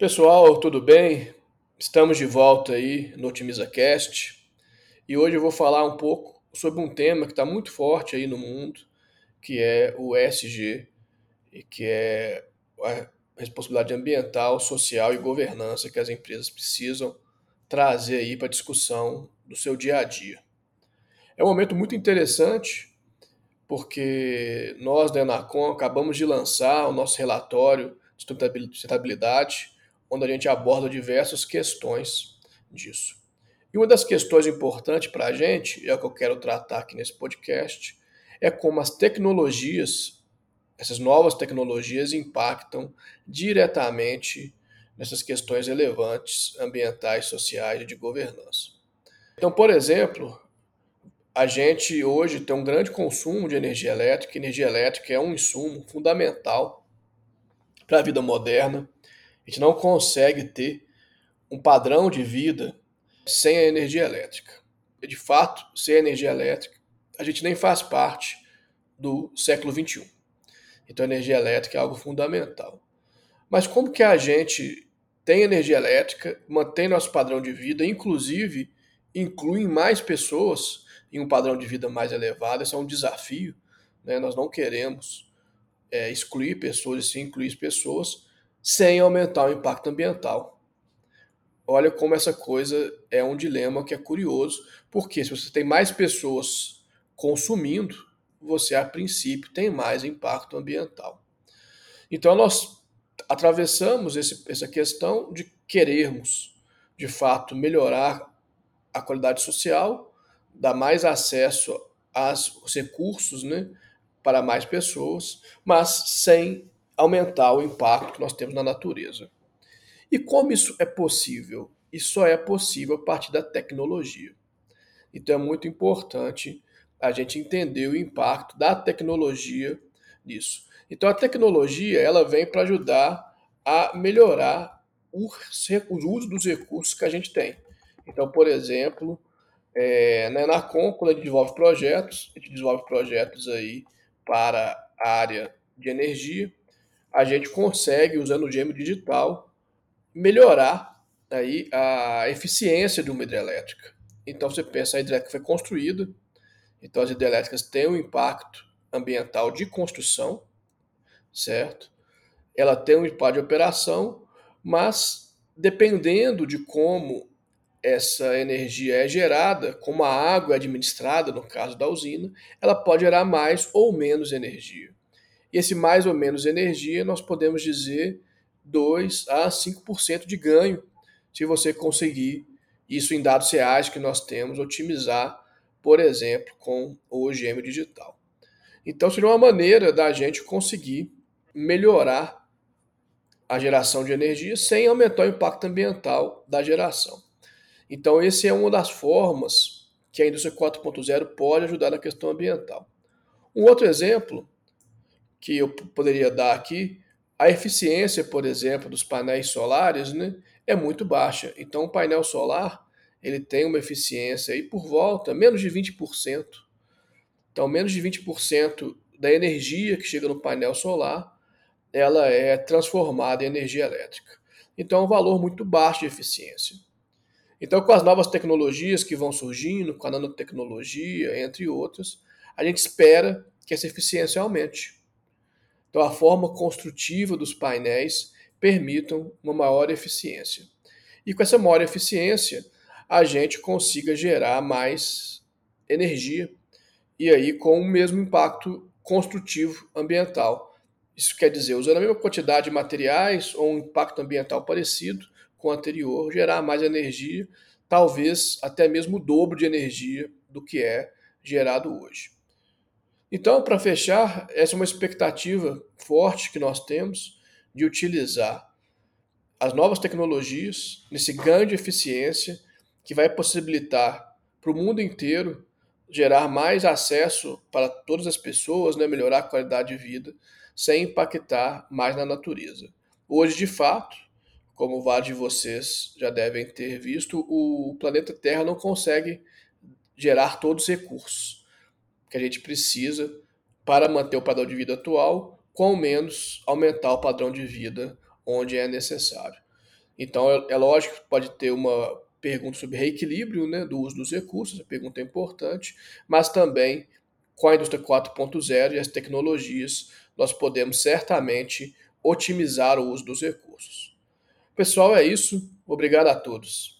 Pessoal, tudo bem? Estamos de volta aí no OtimizaCast e hoje eu vou falar um pouco sobre um tema que está muito forte aí no mundo, que é o ESG, que é a responsabilidade ambiental, social e governança que as empresas precisam trazer aí para discussão do seu dia a dia. É um momento muito interessante porque nós da Enacom acabamos de lançar o nosso relatório de sustentabilidade onde a gente aborda diversas questões disso. E uma das questões importantes para a gente, e é o que eu quero tratar aqui nesse podcast, é como as tecnologias, essas novas tecnologias, impactam diretamente nessas questões relevantes ambientais, sociais e de governança. Então, por exemplo, a gente hoje tem um grande consumo de energia elétrica, energia elétrica é um insumo fundamental para a vida moderna a gente não consegue ter um padrão de vida sem a energia elétrica. De fato, sem a energia elétrica, a gente nem faz parte do século XXI. Então, a energia elétrica é algo fundamental. Mas como que a gente tem energia elétrica, mantém nosso padrão de vida, inclusive inclui mais pessoas em um padrão de vida mais elevado? Esse é um desafio. Né? Nós não queremos é, excluir pessoas, e sim incluir pessoas sem aumentar o impacto ambiental. Olha como essa coisa é um dilema que é curioso, porque se você tem mais pessoas consumindo, você a princípio tem mais impacto ambiental. Então nós atravessamos esse, essa questão de querermos, de fato, melhorar a qualidade social, dar mais acesso aos recursos né, para mais pessoas, mas sem aumentar o impacto que nós temos na natureza. E como isso é possível? Isso só é possível a partir da tecnologia. Então é muito importante a gente entender o impacto da tecnologia nisso. Então a tecnologia ela vem para ajudar a melhorar o, uso dos recursos que a gente tem. Então, por exemplo, é, na Enacom, quando a gente desenvolve projetos, a gente desenvolve projetos aí para a área de energia, a gente consegue, usando o gêmeo digital, melhorar aí a eficiência de uma hidrelétrica. Então você pensa, a hidrelétrica foi construída, então as hidrelétricas têm um impacto ambiental de construção, certo? Ela tem um impacto de operação, mas dependendo de como essa energia é gerada, como a água é administrada, no caso da usina, ela pode gerar mais ou menos energia. E esse mais ou menos energia, nós podemos dizer 2 a 5% de ganho, se você conseguir isso em dados reais que nós temos, otimizar, por exemplo, com o OGM digital. Então, seria uma maneira da gente conseguir melhorar a geração de energia sem aumentar o impacto ambiental da geração. Então, essa é uma das formas que a indústria 4.0 pode ajudar na questão ambiental. Um outro exemplo que eu poderia dar aqui, a eficiência, por exemplo, dos painéis solares né, é muito baixa. Então, o painel solar ele tem uma eficiência aí por volta menos de 20%. Então, menos de 20% da energia que chega no painel solar ela é transformada em energia elétrica. Então, é um valor muito baixo de eficiência. Então, com as novas tecnologias que vão surgindo, com a nanotecnologia, entre outras, a gente espera que essa eficiência aumente. Então, a forma construtiva dos painéis permitam uma maior eficiência. E com essa maior eficiência, a gente consiga gerar mais energia e aí com o mesmo impacto construtivo ambiental. Isso quer dizer, usando a mesma quantidade de materiais ou um impacto ambiental parecido com o anterior, gerar mais energia, talvez até mesmo o dobro de energia do que é gerado hoje. Então, para fechar, essa é uma expectativa forte que nós temos de utilizar as novas tecnologias nesse ganho de eficiência que vai possibilitar para o mundo inteiro gerar mais acesso para todas as pessoas, né, melhorar a qualidade de vida, sem impactar mais na natureza. Hoje, de fato, como vários de vocês já devem ter visto, o planeta Terra não consegue gerar todos os recursos que a gente precisa para manter o padrão de vida atual, com menos aumentar o padrão de vida onde é necessário. Então, é, é lógico que pode ter uma pergunta sobre reequilíbrio né, do uso dos recursos, a pergunta é importante, mas também com a indústria 4.0 e as tecnologias, nós podemos certamente otimizar o uso dos recursos. Pessoal, é isso. Obrigado a todos.